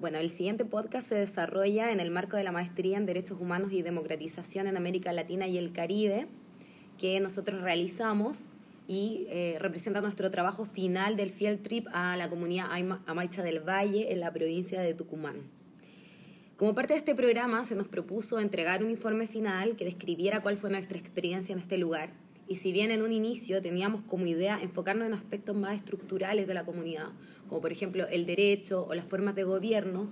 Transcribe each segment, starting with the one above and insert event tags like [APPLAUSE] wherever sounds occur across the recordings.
Bueno, el siguiente podcast se desarrolla en el marco de la maestría en Derechos Humanos y Democratización en América Latina y el Caribe, que nosotros realizamos y eh, representa nuestro trabajo final del field trip a la comunidad Amaicha del Valle en la provincia de Tucumán. Como parte de este programa se nos propuso entregar un informe final que describiera cuál fue nuestra experiencia en este lugar y si bien en un inicio teníamos como idea enfocarnos en aspectos más estructurales de la comunidad, como por ejemplo el derecho o las formas de gobierno,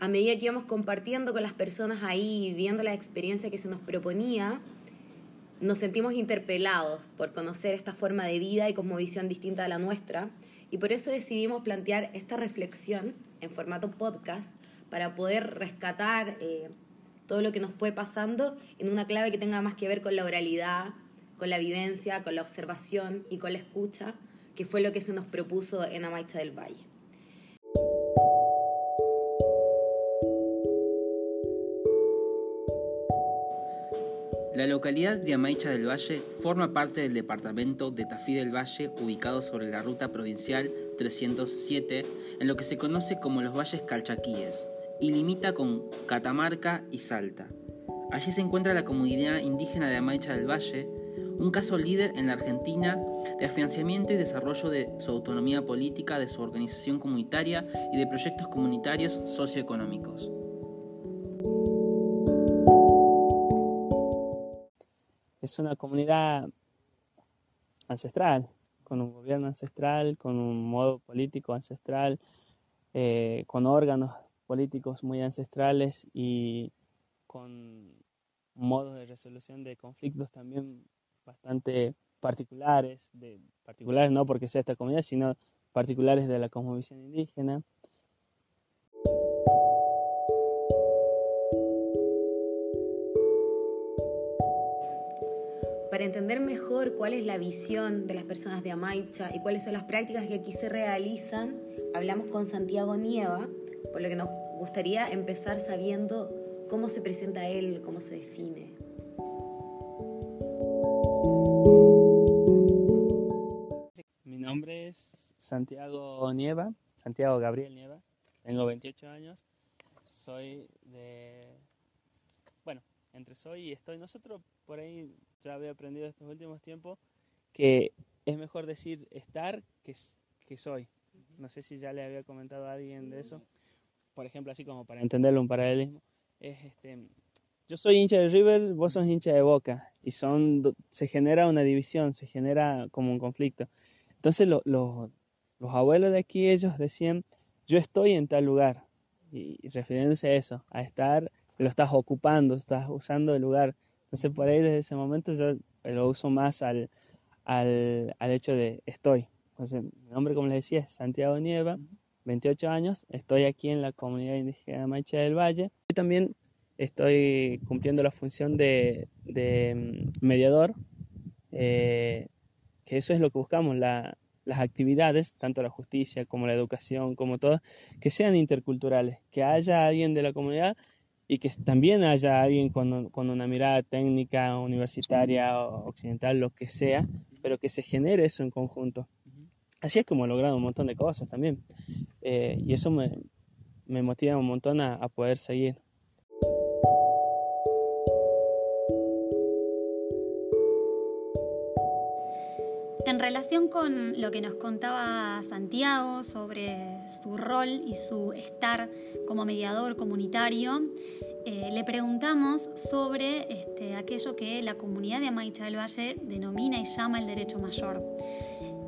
a medida que íbamos compartiendo con las personas ahí viendo la experiencia que se nos proponía, nos sentimos interpelados por conocer esta forma de vida y visión distinta a la nuestra, y por eso decidimos plantear esta reflexión en formato podcast para poder rescatar eh, todo lo que nos fue pasando en una clave que tenga más que ver con la oralidad, con la vivencia, con la observación y con la escucha, que fue lo que se nos propuso en Amaicha del Valle. La localidad de Amaicha del Valle forma parte del departamento de Tafí del Valle, ubicado sobre la ruta provincial 307, en lo que se conoce como los Valles Calchaquíes, y limita con Catamarca y Salta. Allí se encuentra la comunidad indígena de Amaicha del Valle, un caso líder en la Argentina de afianzamiento y desarrollo de su autonomía política, de su organización comunitaria y de proyectos comunitarios socioeconómicos. Es una comunidad ancestral, con un gobierno ancestral, con un modo político ancestral, eh, con órganos políticos muy ancestrales y con modos de resolución de conflictos también bastante particulares, particulares no porque sea esta comunidad, sino particulares de la cosmovisión indígena. Para entender mejor cuál es la visión de las personas de Amaicha y cuáles son las prácticas que aquí se realizan, hablamos con Santiago Nieva, por lo que nos gustaría empezar sabiendo cómo se presenta él, cómo se define. Santiago Nieva, Santiago Gabriel Nieva, tengo 28 años, soy de, bueno, entre soy y estoy, nosotros por ahí ya había aprendido estos últimos tiempos que es mejor decir estar que, que soy. No sé si ya le había comentado a alguien de eso. Por ejemplo, así como para entenderlo un paralelismo, es este, yo soy hincha de River, vos sos hincha de Boca y son se genera una división, se genera como un conflicto. Entonces lo, los abuelos de aquí, ellos decían, yo estoy en tal lugar. Y, refiriéndose a eso, a estar, lo estás ocupando, estás usando el lugar. Entonces por ahí desde ese momento yo lo uso más al, al, al hecho de estoy. Entonces mi nombre, como les decía, es Santiago Nieva, 28 años, estoy aquí en la comunidad indígena Maicha del Valle. Y también estoy cumpliendo la función de, de mm, mediador, eh, que eso es lo que buscamos, la, las actividades, tanto la justicia como la educación, como todo, que sean interculturales, que haya alguien de la comunidad y que también haya alguien con, con una mirada técnica, universitaria, occidental, lo que sea, pero que se genere eso en conjunto. Así es como he logrado un montón de cosas también. Eh, y eso me, me, motiva un montón a, a poder seguir. En relación con lo que nos contaba Santiago sobre su rol y su estar como mediador comunitario, eh, le preguntamos sobre este, aquello que la comunidad de Amaicha del Valle denomina y llama el derecho mayor.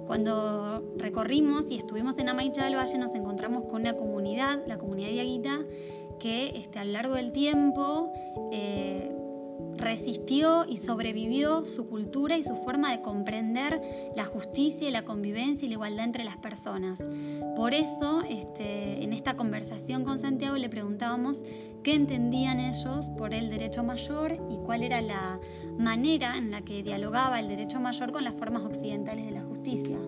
Cuando recorrimos y estuvimos en Amaicha del Valle nos encontramos con una comunidad, la comunidad de Aguita, que este, a lo largo del tiempo eh, resistió y sobrevivió su cultura y su forma de comprender la justicia y la convivencia y la igualdad entre las personas. Por eso, este, en esta conversación con Santiago le preguntábamos qué entendían ellos por el derecho mayor y cuál era la manera en la que dialogaba el derecho mayor con las formas occidentales de la justicia.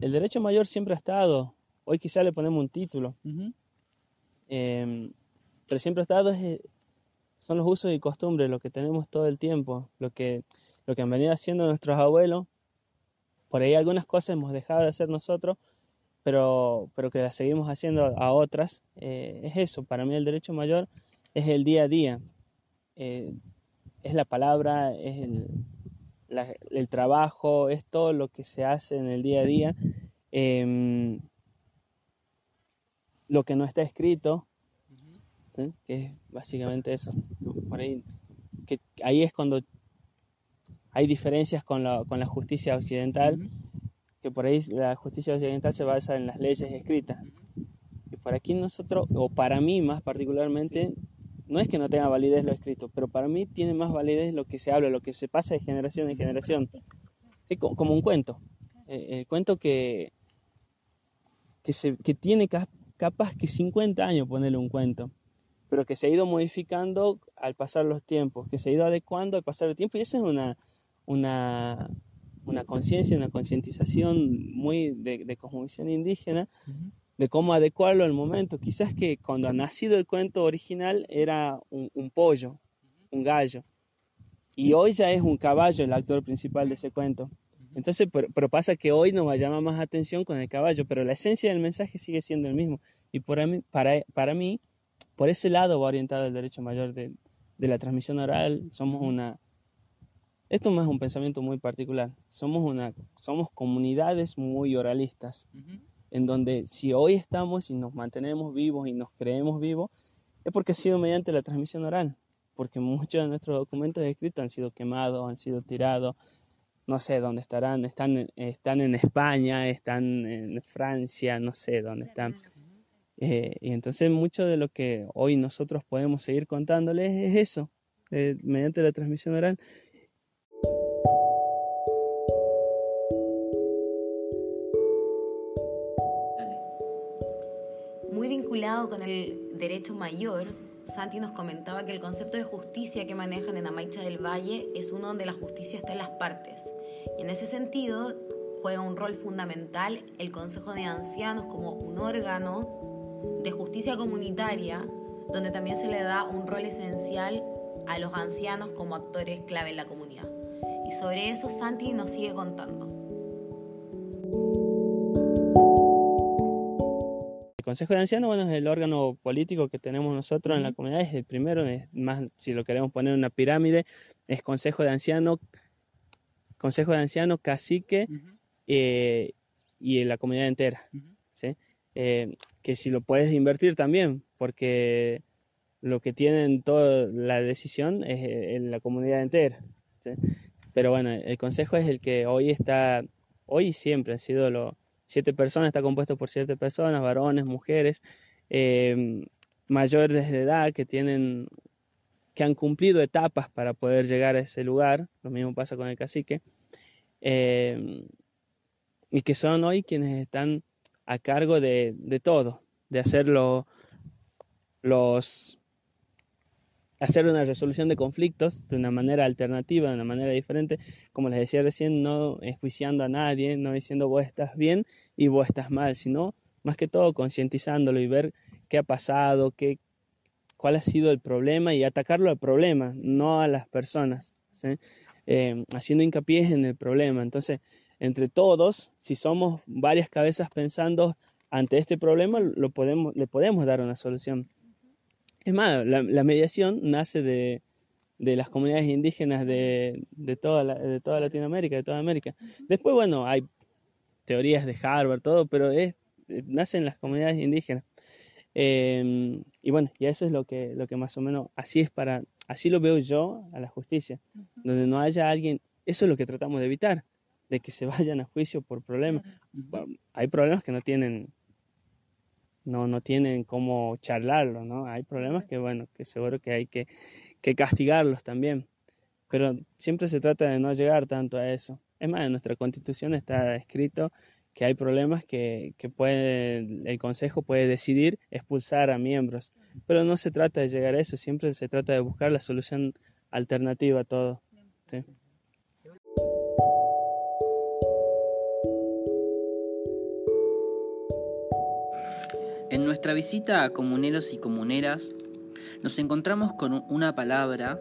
El, derecho mayor siempre ha estado. Hoy quizá le ponemos un título pero siempre estado eh, son los usos y costumbres, lo que tenemos todo el tiempo, lo que, lo que han venido haciendo nuestros abuelos por ahí algunas cosas hemos dejado de hacer nosotros, pero, pero que las seguimos haciendo a otras. Eh, es eso, para mí el derecho mayor es el día a día, eh, es la palabra, es el, el, trabajo, es todo lo que se hace en el día a día. Em, lo que no está escrito, que es básicamente eso. Por ahí, que ahí es cuando hay diferencias con la, con la justicia occidental, que por ahí la justicia occidental se basa en las leyes escritas. Y por aquí nosotros, o para mí más particularmente, no es que no tenga validez lo escrito, pero para mí tiene más validez lo que se habla, lo que se pasa de generación en generación. Como un cuento. Eh, el cuento que, que, se, que tiene capaz que 50 años ponerle un cuento pero que se ha ido modificando al pasar los tiempos, que se ha ido adecuando al pasar el tiempo y esa es una, una, una conciencia, una concientización muy de, de cosmovisión indígena, de cómo adecuarlo al momento. Quizás que cuando ha nacido el cuento original era un, pollo, un gallo, y hoy ya es un caballo el actor principal de ese cuento. Entonces, pero, pero, pasa que hoy nos va a llamar más atención con el caballo, pero la esencia del mensaje sigue siendo el mismo. Y para mí, para, para mí por ese lado va orientado el derecho mayor de, la transmisión oral. Somos una... Esto más es un pensamiento muy particular. Somos, una, somos comunidades muy oralistas, en donde si hoy estamos y nos mantenemos vivos y nos creemos vivos, es porque ha sido mediante la transmisión oral, porque muchos de nuestros documentos escritos han sido quemados, han sido tirados, no sé dónde estarán, están, están en España, están en Francia, no sé dónde están. Eh, y entonces mucho de lo que hoy nosotros podemos seguir contándoles es eso, eh, mediante la transmisión oral. Muy vinculado con el derecho mayor, Santi nos comentaba que el concepto de justicia que manejan en Amaicha del Valle es uno donde la justicia está en las partes. Y en ese sentido juega un rol fundamental el Consejo de Ancianos como un órgano de justicia comunitaria, donde también se le da un rol esencial a los ancianos como actores clave en la comunidad. Y sobre eso Santi nos sigue contando. Consejo de Ancianos bueno, es el órgano político que tenemos nosotros en la comunidad, es el primero, es más, si lo queremos poner en una pirámide, es Consejo de Ancianos, Consejo de Ancianos, Cacique eh, y la comunidad entera. ¿sí? Eh, que si lo puedes invertir también, porque lo que tienen toda la decisión es eh, en la comunidad entera. Pero bueno, el consejo es el que hoy está, hoy siempre han sido los siete personas, está compuesto por siete personas, varones, mujeres, eh, mayores de edad que tienen que han cumplido etapas para poder llegar a ese lugar, lo mismo pasa con el cacique, y que son hoy quienes están a cargo de, de todo, de hacerlo los hacer una resolución de conflictos de una manera alternativa, de una manera diferente, como les decía recién, no enjuiciando a nadie, no diciendo vos estás bien y vos estás mal, sino más que todo concientizándolo y ver qué ha pasado, qué, cuál ha sido el problema y atacarlo al problema, no a las personas, eh, haciendo hincapié en el problema. Entonces, entre todos, si somos varias cabezas pensando ante este problema, lo podemos, le podemos dar una solución. Es más, la, mediación nace de, las comunidades indígenas de, toda de toda Latinoamérica, de toda América. Después, bueno, hay teorías de Harvard, todo, pero es, nace en las comunidades indígenas. Em, y bueno, y eso es lo que, lo que más o menos, así es para, así lo veo yo a la justicia, donde no haya alguien, eso es lo que tratamos de evitar, de que se [LAUGHS] vayan a juicio por problemas. hay problemas que no tienen, no, no tienen cómo charlarlo, ¿no? Hay problemas que, bueno, que seguro que hay que, que castigarlos también. Pero siempre se trata de no llegar tanto a eso. Es más, en nuestra constitución está escrito que hay problemas que, que puede, el Consejo puede decidir expulsar a miembros. Pero no se trata de llegar a eso, siempre se trata de buscar la solución alternativa a todo. ¿sí? En nuestra visita a comuneros y comuneras, nos encontramos con una palabra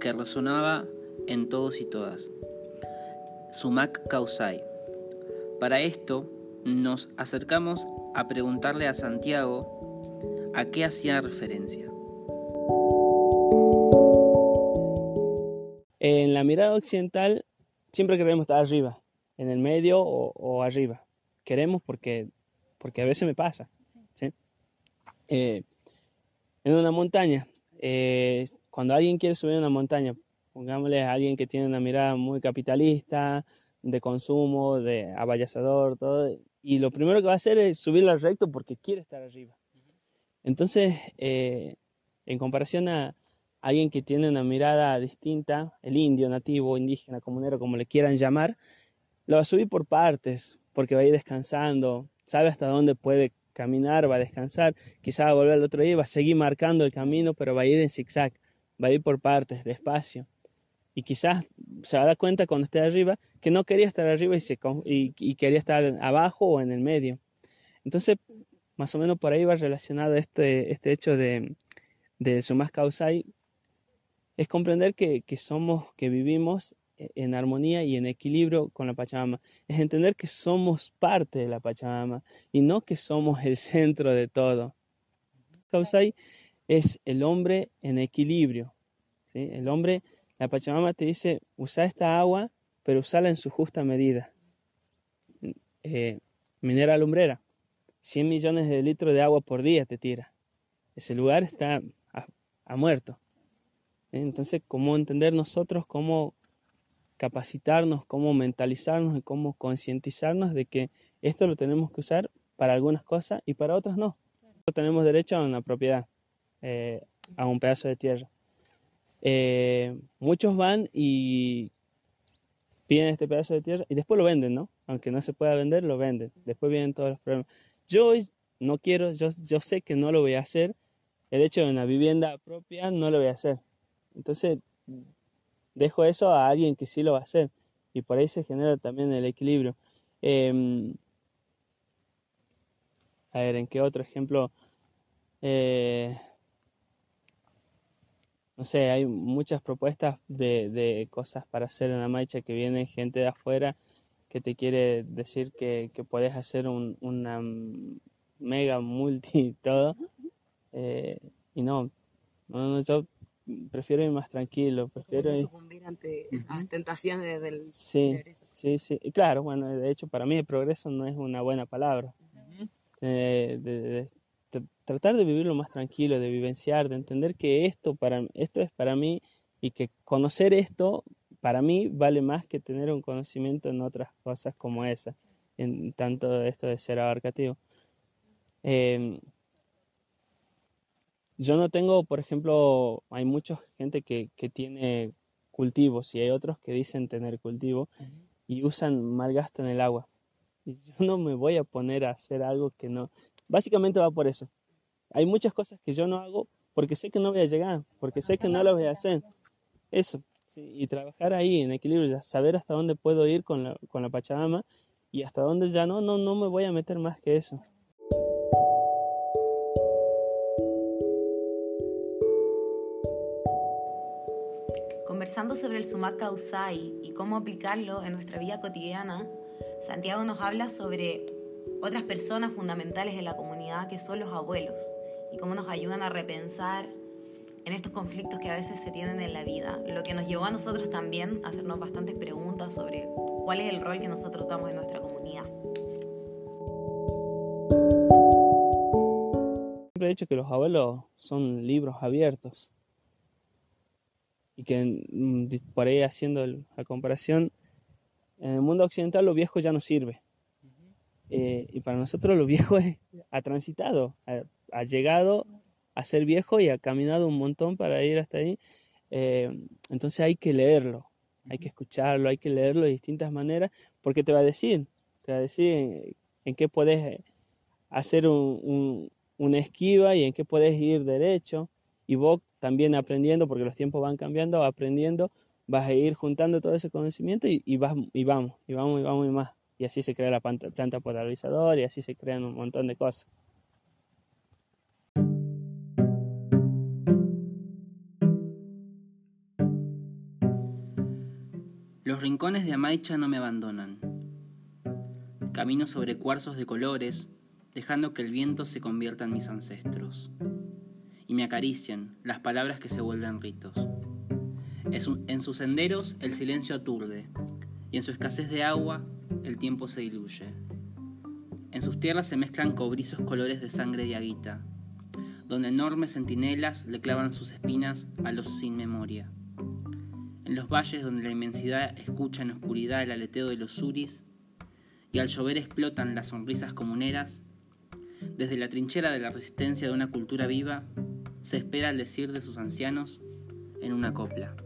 que resonaba en todos y todas. Sumac Kausai, Para esto nos acercamos a preguntarle a Santiago a qué hacía referencia. En la mirada occidental siempre queremos estar arriba, en el medio o, arriba. Queremos porque, porque a veces me pasa. Eh, en una montaña, eh, cuando alguien quiere subir una montaña, pongámosle a alguien que tiene una mirada muy capitalista, de consumo, de abayazador, todo, y lo primero que va a hacer es subir al recto porque quiere estar arriba. Entonces, eh, en comparación a, alguien que tiene una mirada distinta, el indio, nativo, indígena, comunero, como le quieran llamar, lo va a subir por partes, porque va a ir descansando, sabe hasta dónde puede caminar, va a descansar, quizá va a volver al otro día, va a seguir marcando el camino, pero va a ir en zigzag, va a ir por partes, despacio. Y quizás se va a dar cuenta cuando esté arriba que no quería estar arriba y, se, y, quería estar abajo o en el medio. Entonces, más o menos por ahí va relacionado este, este hecho de, de Sumas Causai es comprender que, somos, que vivimos en armonía y en equilibrio con la Pachamama. Es entender que somos parte de la Pachamama y no que somos el centro de todo. Kausai es el hombre en equilibrio. El hombre, la Pachamama te dice, usa esta agua, pero usala en su justa medida. Eh, minera lumbrera, 100 millones de litros de agua por día te tira. Ese lugar está a muerto. Entonces, ¿cómo entender nosotros, cómo capacitarnos, cómo mentalizarnos y cómo concientizarnos de que esto lo tenemos que usar para algunas cosas y para otras no? Tenemos derecho a una propiedad, eh, a un pedazo de tierra. Eh, muchos van y piden este pedazo de tierra y después lo venden, ¿no? Aunque no se pueda vender, lo venden. Después vienen todos los problemas. Yo no quiero, yo, yo sé que no lo voy a hacer. El hecho de una vivienda propia no lo voy a hacer. Entonces, dejo eso a alguien que sí lo va a hacer. Y por ahí se genera también el equilibrio. Em, a ver, ¿en qué otro ejemplo? Eh, no sé, hay muchas propuestas de, cosas para hacer en la marcha que viene gente de afuera que te quiere decir que, puedes hacer un, una mega multi todo. Eh, y no, no, no, yo prefiero ir más tranquilo, prefiero ir... sucumbir ante esas tentaciones del sí, Sí, sí, y claro, bueno, de hecho para mí el progreso no es una buena palabra. Eh, de, tratar de vivirlo más tranquilo, de vivenciar, de entender que esto, para, esto es para mí y que conocer esto para mí vale más que tener un conocimiento en otras cosas como esa, en tanto esto de ser abarcativo. Eh, yo no tengo, por ejemplo, hay mucha gente que, que tiene cultivos y hay otros que dicen tener cultivo y usan, malgastan el agua. Y yo [LAUGHS] no me voy a poner a hacer algo que no. Básicamente va por eso. Hay muchas cosas que yo no hago porque sé que no voy a llegar, porque sé que no las voy a hacer. Eso. y trabajar ahí en equilibrio, saber hasta dónde puedo ir con la, con la Pachamama y hasta dónde ya no, no, no me voy a meter más que eso. Conversando sobre el sumac causai y cómo aplicarlo en nuestra vida cotidiana, Santiago nos habla sobre otras personas fundamentales en la comunidad que son los abuelos y cómo nos ayudan a repensar en estos conflictos que a veces se tienen en la vida, lo que nos llevó a nosotros también a hacernos bastantes preguntas sobre cuál es el rol que nosotros damos en nuestra comunidad. Siempre he dicho que los abuelos son libros abiertos y que mm, por ahí haciendo la comparación, en el mundo occidental lo viejo ya no sirve. Eh, y para nosotros lo viejo [LAUGHS] ha transitado, ha, llegado a ser viejo y ha caminado un montón para ir hasta ahí. Eh, entonces hay que leerlo, hay que escucharlo, hay que leerlo de distintas maneras, porque te va a decir, te va a decir en, qué puedes hacer un, una esquiva y en qué puedes ir derecho. Y vos también aprendiendo, porque los tiempos van cambiando, aprendiendo, vas a ir juntando todo ese conocimiento y, y, vas, y vamos, y vamos, y vamos y más. Y así se crea la planta, planta y así se crean un montón de cosas. Los rincones de Amaicha no me abandonan. Camino sobre cuarzos de colores, dejando que el viento se convierta en mis ancestros. Y me acarician las palabras que se vuelven ritos. En sus senderos el silencio aturde, y en su escasez de agua el tiempo se diluye. En sus tierras se mezclan cobrizos colores de sangre de aguita, donde enormes centinelas le clavan sus espinas a los sin memoria. En los valles donde la inmensidad escucha en oscuridad el aleteo de los suris, y al llover explotan las sonrisas comuneras, desde la trinchera de la resistencia de una cultura viva, se espera el decir de sus ancianos en una copla.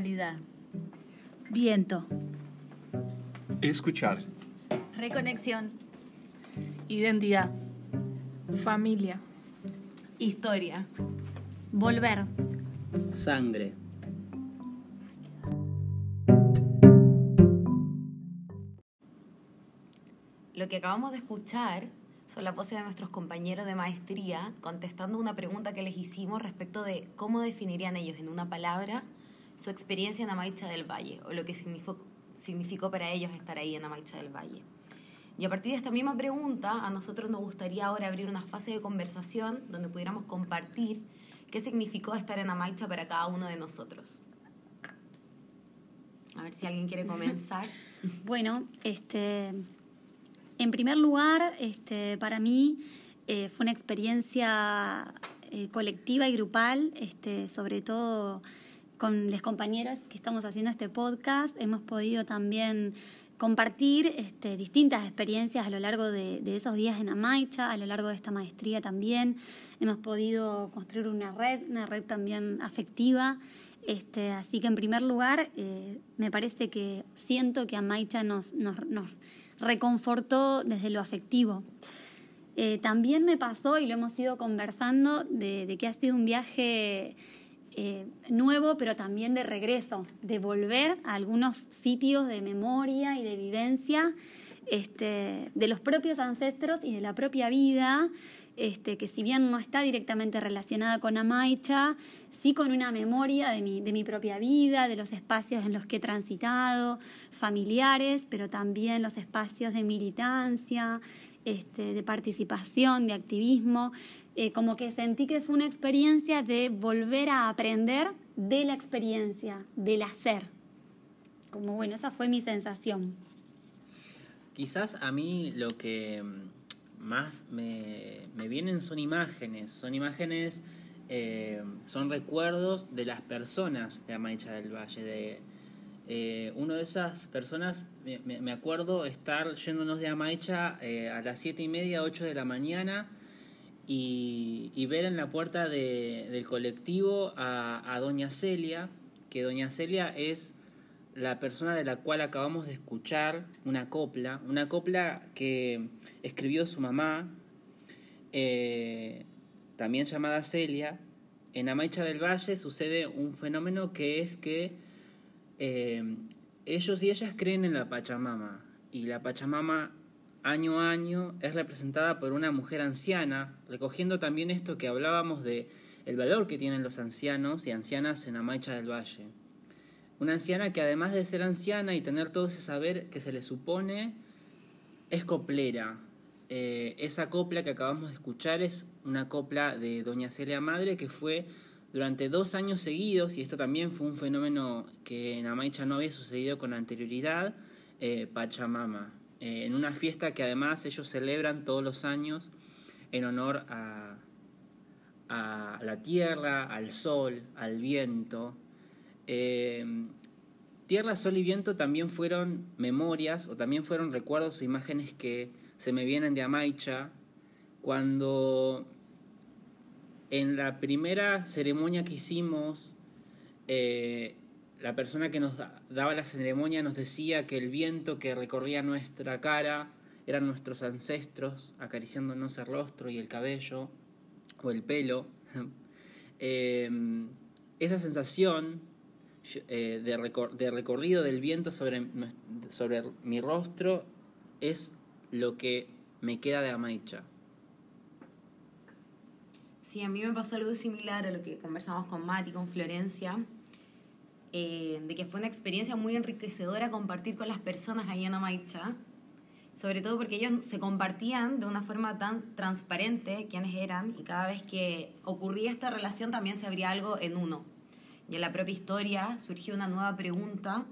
Ancestralidad. Viento. Escuchar. Reconexión. Identidad. Familia. Historia. Volver. Sangre. Lo que acabamos de escuchar son las voces de nuestros compañeros de maestría contestando una pregunta que les hicimos respecto de cómo definirían ellos en una palabra su experiencia en Amaicha del Valle o lo que significó, significó para ellos estar ahí en Amaicha del Valle. Y a partir de esta misma pregunta, a nosotros nos gustaría ahora abrir una fase de conversación donde pudiéramos compartir qué significó estar en Amaicha para cada uno de nosotros. A ver si alguien quiere comenzar. [LAUGHS] Bueno, este, en primer lugar, este, para mí eh, fue una experiencia eh, colectiva y grupal, este, sobre todo con los compañeros que estamos haciendo este podcast. Hemos podido también compartir este, distintas experiencias a lo largo de, esos días en Amaicha, a lo largo de esta maestría también. Hemos podido construir una red, una red también afectiva. Este, así que en primer lugar, eh, me parece que siento que Amaicha nos, reconfortó desde lo afectivo. Eh, también me pasó, y lo hemos ido conversando, de, que ha sido un viaje eh, nuevo, pero también de regreso, de volver a algunos sitios de memoria y de vivencia este, de los propios ancestros y de la propia vida, este, que si bien no está directamente relacionada con Amaicha, sí con una memoria de mi, propia vida, de los espacios en los que he transitado, familiares, pero también los espacios de militancia, este, de participación, de activismo, eh, como que sentí que fue una experiencia de volver a aprender de la experiencia, del hacer. Como bueno, esa fue mi sensación. Quizás a mí lo que más me, vienen son imágenes, son imágenes, eh, son recuerdos de las personas de Amaicha del Valle, de eh, una de esas personas, me, acuerdo estar yéndonos de Amaicha eh, a las siete y media, 8 de la mañana y, ver en la puerta del colectivo a, a Doña Celia, que Doña Celia es la persona de la cual acabamos de escuchar una copla, una copla que escribió su mamá, eh, también llamada Celia. En Amaicha del Valle sucede un fenómeno que es que eh, ellos y ellas creen en la Pachamama y la Pachamama año a año es representada por una mujer anciana, recogiendo también esto que hablábamos de el valor que tienen los ancianos y ancianas en Amaicha del Valle. Una anciana que además de ser anciana y tener todo ese saber que se le supone, es coplera. Eh, esa copla que acabamos de escuchar es una copla de Doña Celia Madre que fue durante dos años seguidos, y esto también fue un fenómeno que en Amaicha no había sucedido con anterioridad, eh, Pachamama, eh, en una fiesta que además ellos celebran todos los años en honor a, la tierra, al sol, al viento, eh, Tierra, Sol y Viento también fueron memorias o también fueron recuerdos o imágenes que se me vienen de Amaicha cuando en la primera ceremonia que hicimos, eh, la persona que nos daba la ceremonia nos decía que el viento que recorría nuestra cara eran nuestros ancestros acariciándonos el rostro y el cabello o el pelo. [LAUGHS] Eh, esa sensación eh, de, recorrido del viento sobre, sobre mi rostro es lo que me queda de Amaicha. Sí, a mí me pasó algo similar a lo que conversamos con Mati, con Florencia, eh, de que fue una experiencia muy enriquecedora compartir con las personas ahí en Amaicha, sobre todo porque ellos se compartían de una forma tan transparente quiénes eran y cada vez que ocurría esta relación también se abría algo en uno y en la propia historia surgió una nueva pregunta.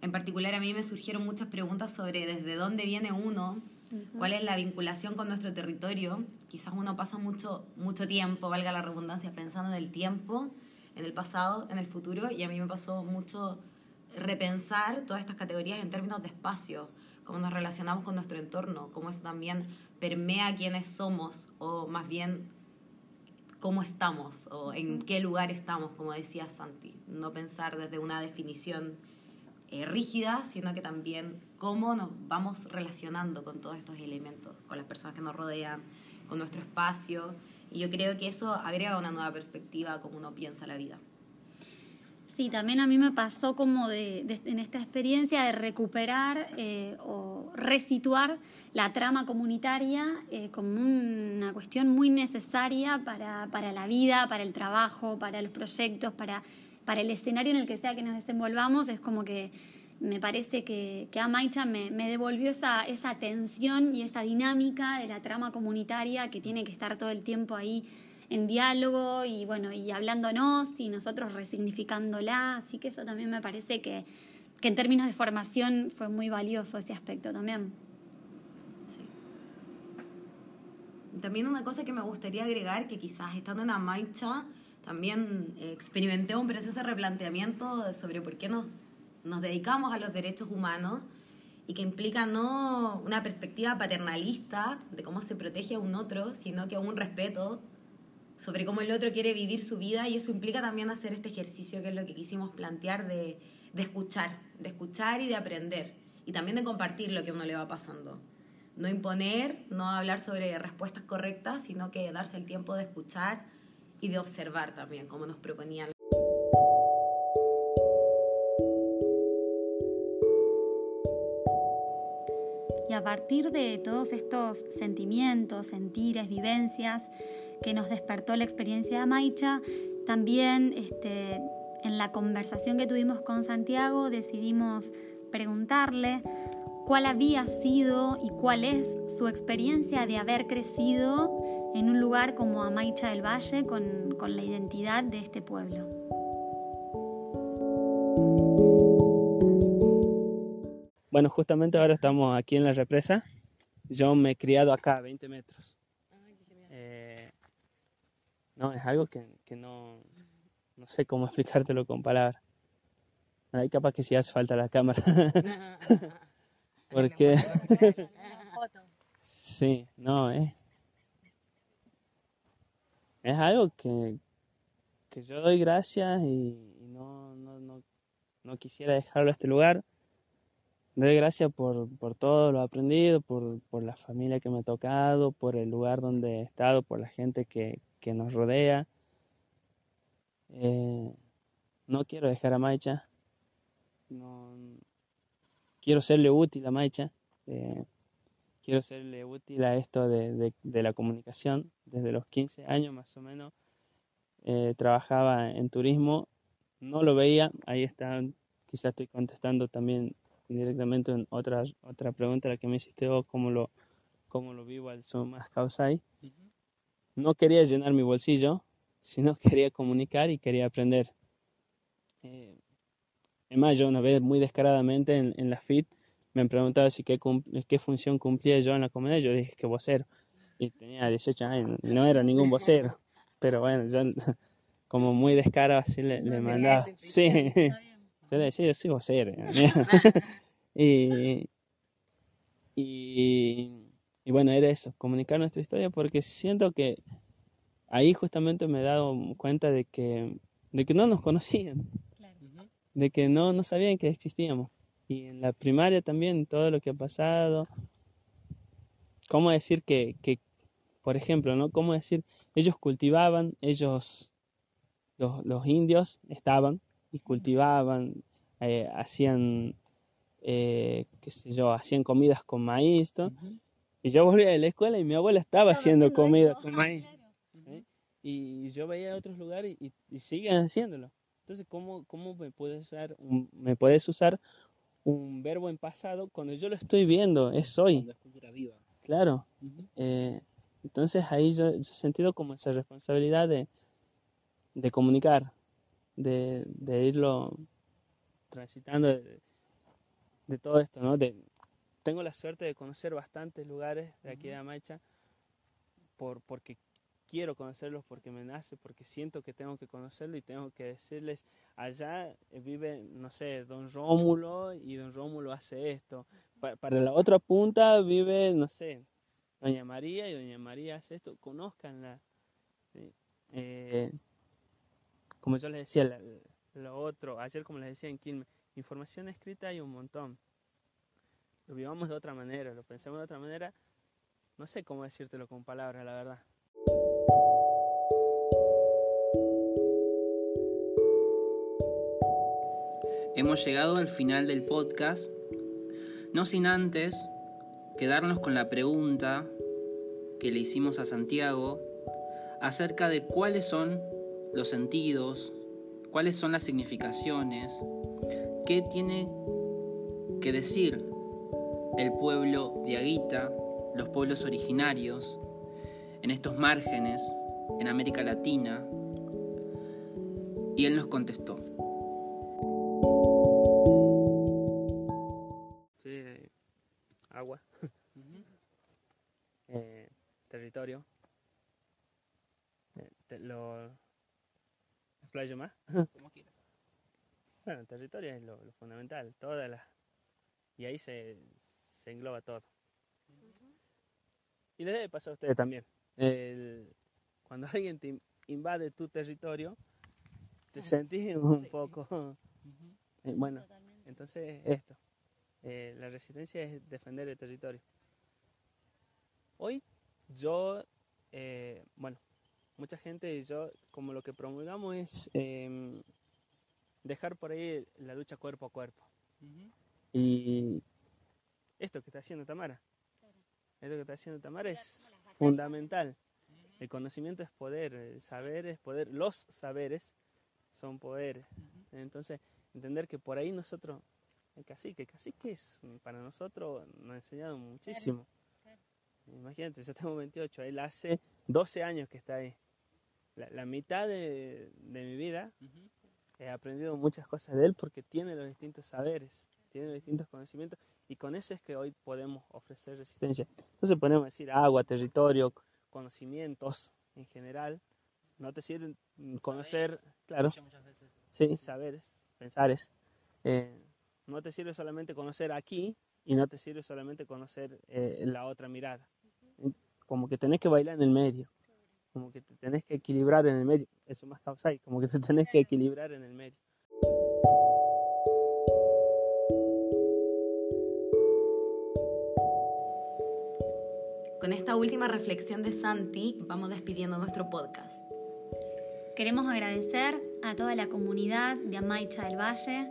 En particular a mí me surgieron muchas preguntas sobre desde dónde viene uno, cuál es la vinculación con nuestro territorio. Quizás uno pasa mucho, mucho tiempo, valga la redundancia, pensando en el tiempo, en el pasado, en el futuro, y a mí me pasó mucho repensar todas estas categorías en términos de espacio, cómo nos relacionamos con nuestro entorno, cómo eso también permea quiénes somos, o más bien cómo estamos o en qué lugar estamos, como decía Santi. No pensar desde una definición eh, rígida, sino que también cómo nos vamos relacionando con todos estos elementos, con las personas que nos rodean, con nuestro espacio. Y yo creo que eso agrega una nueva perspectiva a cómo uno piensa la vida. Sí, también a mí me pasó como de, en esta experiencia de recuperar eh, o resituar la trama comunitaria eh, como una cuestión muy necesaria para, para, la vida, para el trabajo, para los proyectos, para, para el escenario en el que sea que nos desenvolvamos. Es como que me parece que, que Amaicha me, me devolvió esa, esa tensión y esa dinámica de la trama comunitaria que tiene que estar todo el tiempo ahí en diálogo y bueno, y hablándonos y nosotros resignificándola, así que eso también me parece que, que en términos de formación fue muy valioso ese aspecto también. Sí. También una cosa que me gustaría agregar, que quizás estando en Amaicha, también experimenté un proceso de replanteamiento sobre por qué nos, nos dedicamos a los derechos humanos y que implica no una perspectiva paternalista de cómo se protege a un otro, sino que un respeto sobre cómo el otro quiere vivir su vida y eso implica también hacer este ejercicio que es lo que quisimos plantear de, de escuchar, de escuchar y de aprender. y también de compartir lo que a uno le va pasando. No imponer, no hablar sobre respuestas correctas, sino que darse el tiempo de escuchar y de observar también, como nos proponían. Partir de todos estos sentimientos, sentires, vivencias que nos despertó la experiencia de Amaicha, también este, en la conversación que tuvimos con Santiago decidimos preguntarle cuál había sido y cuál es su experiencia de haber crecido en un lugar como Amaicha del Valle con, con la identidad de este pueblo. Bueno, justamente ahora estamos aquí en la represa. Yo me he criado acá a 20 metros. Eh, no, es algo que, que no, no sé cómo explicártelo con palabras. Ahí capaz que sí hace falta la cámara. [LAUGHS] Porque... [LAUGHS] sí, no, es... Es algo que, que yo doy gracias y, y no, no, no, no quisiera dejarlo a este lugar. Doy gracias por, por todo lo aprendido, por, por, la familia que me ha tocado, por el lugar donde he estado, por la gente que, que nos rodea. Eh, no quiero dejar a Maicha. No, quiero serle útil a Maicha. Eh, quiero serle útil a esto de, de, la comunicación. Desde los 15 años más o menos eh, trabajaba en turismo. No lo veía. Ahí está. Quizás estoy contestando también indirectamente en otra, otra pregunta la que me hiciste vos, cómo lo, cómo lo vivo al son más causai. Uh -huh. No quería llenar mi bolsillo, sino [LAUGHS] quería comunicar y quería aprender. Eh, además, yo una vez muy descaradamente en, en la FIT me han preguntado si qué, qué función cumplía yo en la comunidad, yo dije que vocero. Y tenía 18 años, no era ningún vocero. Pero bueno, yo [LAUGHS] como muy descarado así le, le mandaba. Sí. Yo le decía, yo soy vocero. [LAUGHS] [LAUGHS] y, y, y, bueno, era eso, comunicar nuestra historia, porque siento que ahí justamente me he dado cuenta de que, de que no nos conocían, claro. de que no, no sabían que existíamos. Y en la primaria también, todo lo que ha pasado. ¿Cómo decir que, que por ejemplo, ¿no? ¿Cómo decir? Ellos cultivaban, ellos, los, los indios, estaban y cultivaban, eh, hacían, eh, qué sé yo, hacían comidas con maíz, uh -huh. y yo volvía de la escuela y mi abuela estaba, estaba haciendo comida eso. con maíz. ¿eh? Y yo veía otros lugares y, y, siguen haciéndolo. Entonces, ¿cómo, cómo me, puedes usar un, me puedes usar un verbo en pasado cuando yo lo estoy viendo? Es hoy. Cultura viva. Claro. Uh -huh. entonces ahí yo, yo, he sentido como esa responsabilidad de, de comunicar, de, de irlo transitando de, de, todo esto, ¿no? De, tengo la suerte de conocer bastantes lugares de aquí de Amaicha por, porque quiero conocerlos, porque me nace, porque siento que tengo que conocerlo y tengo que decirles, allá vive, no sé, don Rómulo y don Rómulo hace esto. Pa para la otra punta vive, no sé, doña María y doña María hace esto. Conozcanla. ¿sí? Eh, como yo les decía, lo otro, ayer como les decía en Quilmes, información escrita hay un montón. Lo vivamos de otra manera, lo pensemos de otra manera. No sé cómo decírtelo con palabras, la verdad. Hemos llegado al final del podcast, no sin antes quedarnos con la pregunta que le hicimos a Santiago acerca de cuáles son los sentidos, cuáles son las significaciones, qué tiene que decir el pueblo de Aguita, los pueblos originarios, en estos márgenes, en América Latina, y él nos contestó. Sí, agua, uh [LAUGHS] -huh. eh, territorio, eh, te, lo, explayo más? [LAUGHS] Como quieras. Bueno, el territorio es lo, lo fundamental, todas las... Y ahí se, se engloba todo. Uh -huh. Y les debe pasar a ustedes también. El, cuando [LAUGHS] alguien te invade tu territorio, te sentís un sí. poco... Uh [LAUGHS] -huh. eh, bueno, Totalmente. entonces esto. Eh, la resistencia es defender el territorio. Hoy yo, eh, bueno, mucha gente y yo, como lo que promulgamos es em, dejar por ahí la lucha cuerpo a cuerpo. Y esto que está haciendo Tamara, esto que está haciendo Tamara es fundamental. El conocimiento es poder, el saber es poder, los saberes son poderes. Entonces, entender que por ahí nosotros, el cacique, el cacique es, para nosotros nos ha enseñado muchísimo. Imagínate, yo tengo 28, él hace 12 años que está ahí. La, mitad de, mi vida he aprendido muchas cosas de él porque tiene los distintos saberes, tiene los distintos conocimientos y con eso es que hoy podemos ofrecer resistencia. Entonces podemos decir agua, territorio, conocimientos en general. No te sirven conocer, claro, sí, saberes, pensares. Eh, no te sirve solamente conocer aquí y no te sirve solamente conocer eh, la otra mirada. Como que tenés que bailar en el medio, como que te tenés que equilibrar en el medio, eso más causa ahí, como que te tenés que equilibrar en el medio. Con esta última reflexión de Santi, vamos despidiendo nuestro podcast. Queremos agradecer a toda la comunidad de Amaicha del Valle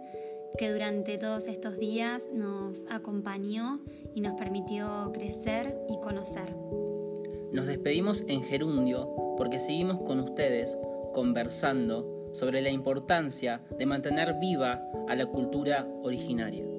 que durante todos estos días nos acompañó y nos permitió crecer y conocer. Nos despedimos en gerundio porque seguimos con ustedes conversando sobre la importancia de mantener viva a la cultura originaria.